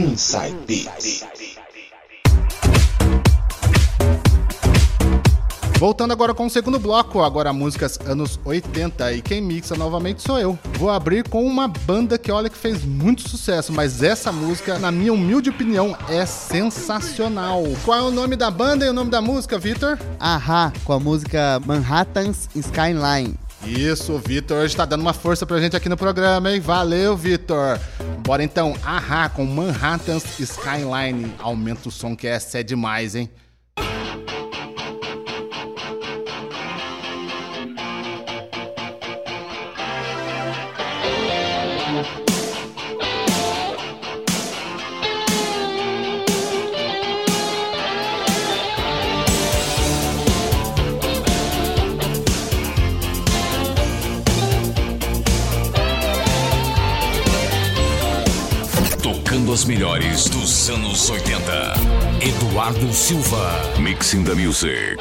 Inside Beats. Voltando agora com o segundo bloco, agora músicas anos 80 e quem mixa novamente sou eu. Vou abrir com uma banda que olha que fez muito sucesso, mas essa música, na minha humilde opinião, é sensacional. Qual é o nome da banda e o nome da música, Vitor? Ahá, com a música Manhattan's Skyline. Isso, o Vitor hoje tá dando uma força pra gente aqui no programa, hein? Valeu, Vitor! Bora então, ahá, com Manhattan's Skyline. Aumenta o som que essa é demais, hein? Tocando as melhores dos anos 80. Eduardo Silva. Mixing the Music.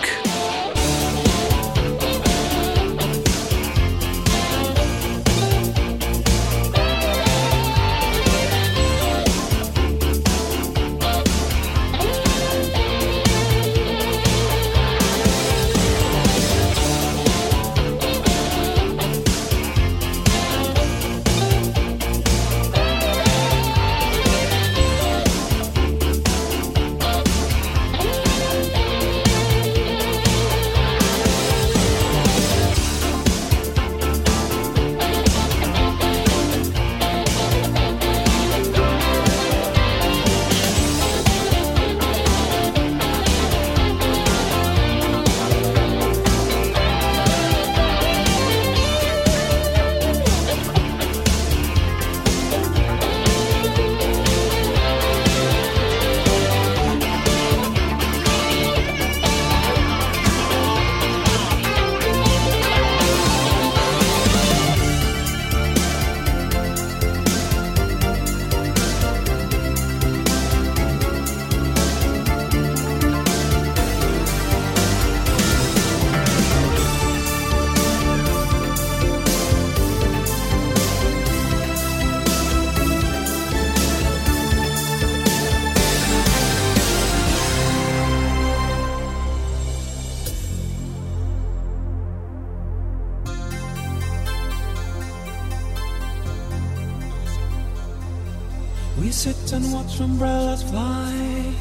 We sit and watch umbrellas fly.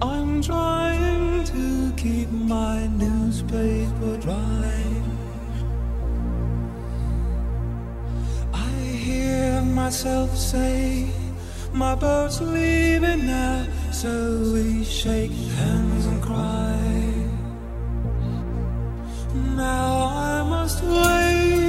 I'm trying to keep my newspaper dry. I hear myself say, My boat's leaving now, so we shake hands and cry. Now I must wave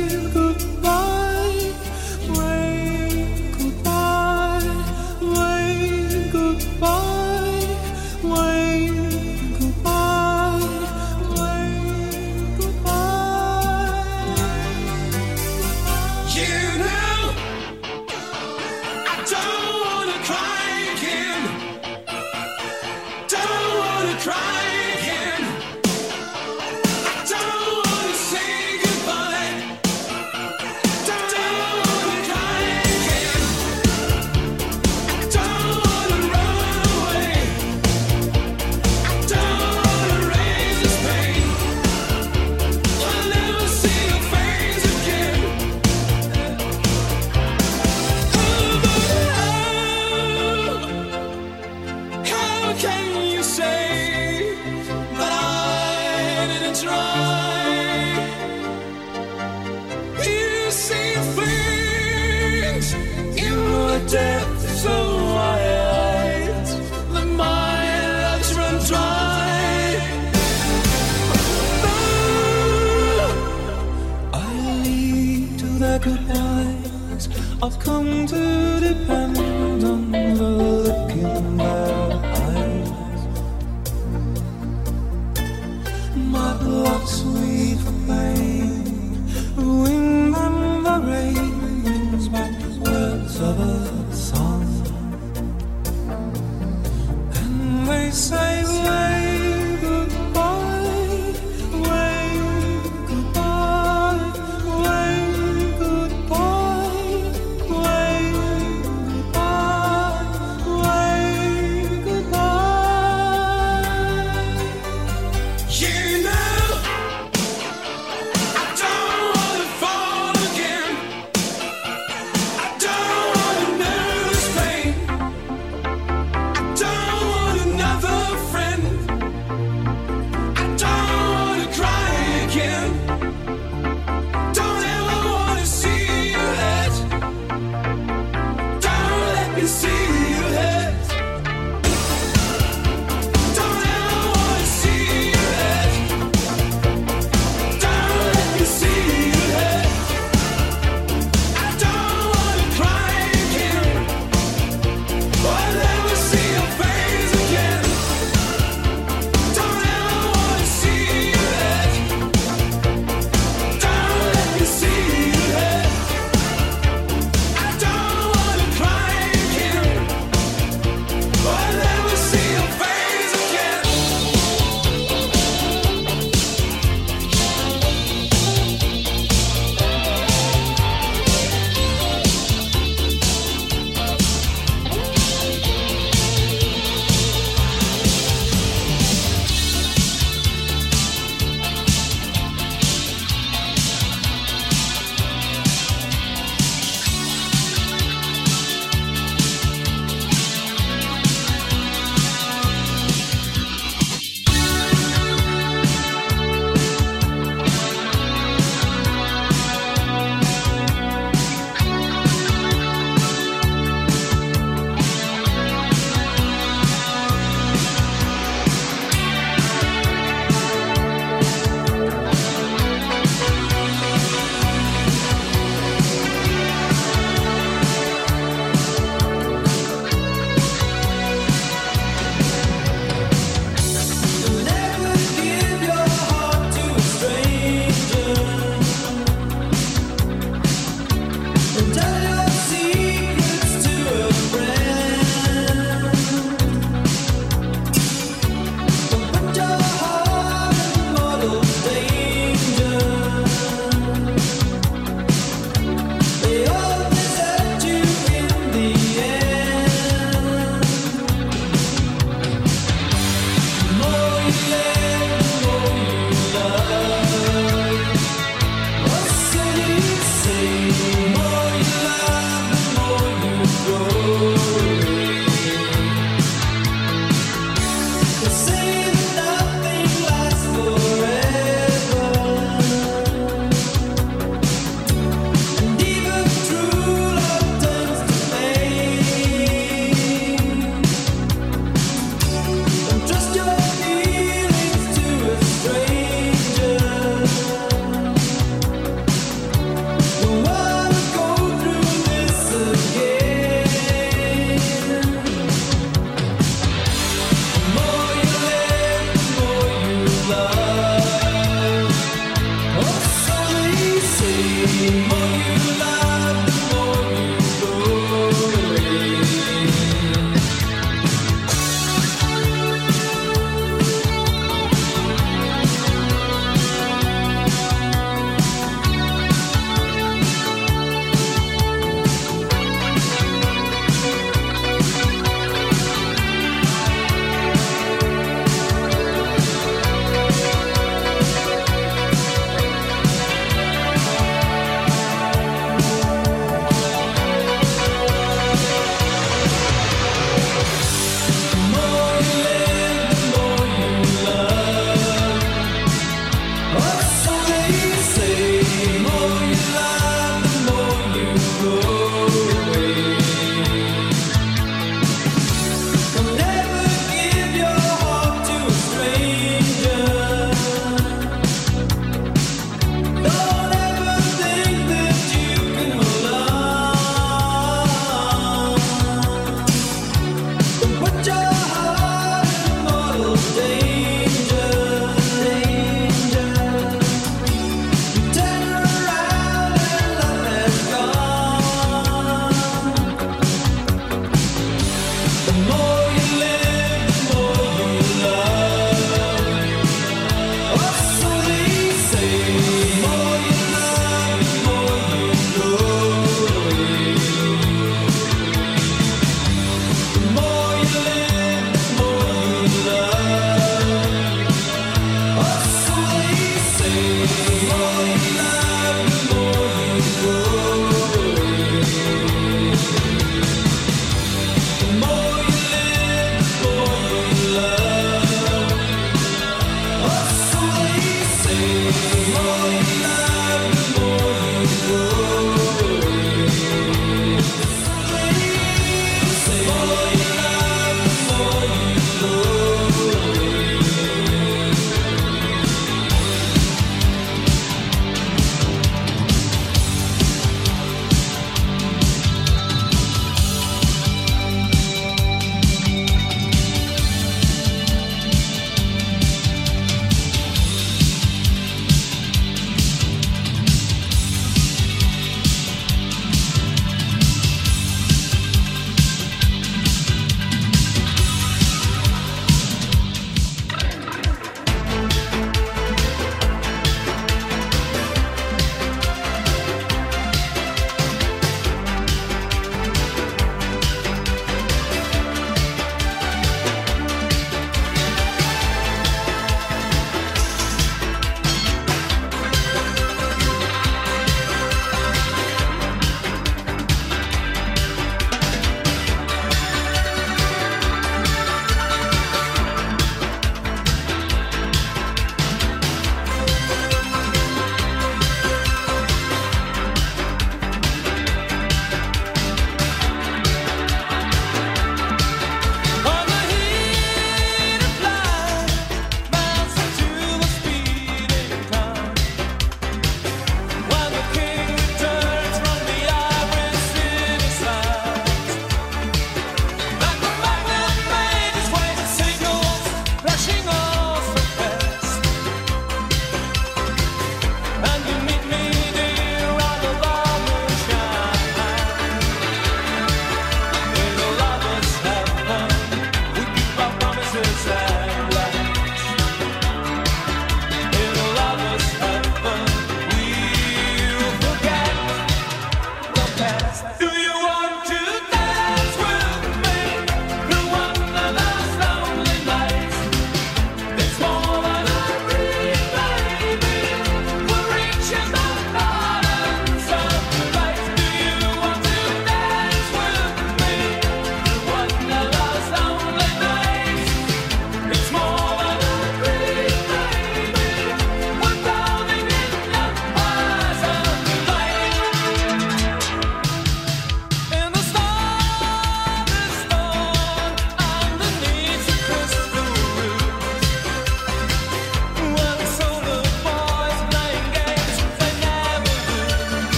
I've come to depend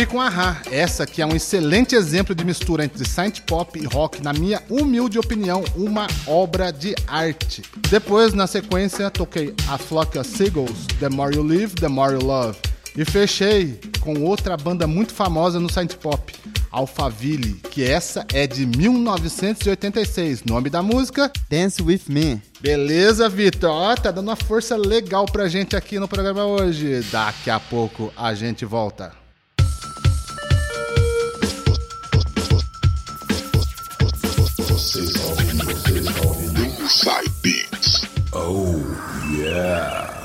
Abri com Ahá. Essa que é um excelente exemplo de mistura entre synth pop e rock, na minha humilde opinião, uma obra de arte. Depois, na sequência, toquei A Flock of Seagulls, The More You Live, The More You Love. E fechei com outra banda muito famosa no synth pop, Alphaville, que essa é de 1986. Nome da música Dance With Me. Beleza, Vitor? Ó, tá dando uma força legal pra gente aqui no programa hoje. Daqui a pouco a gente volta. Inside Beats. Oh, yeah.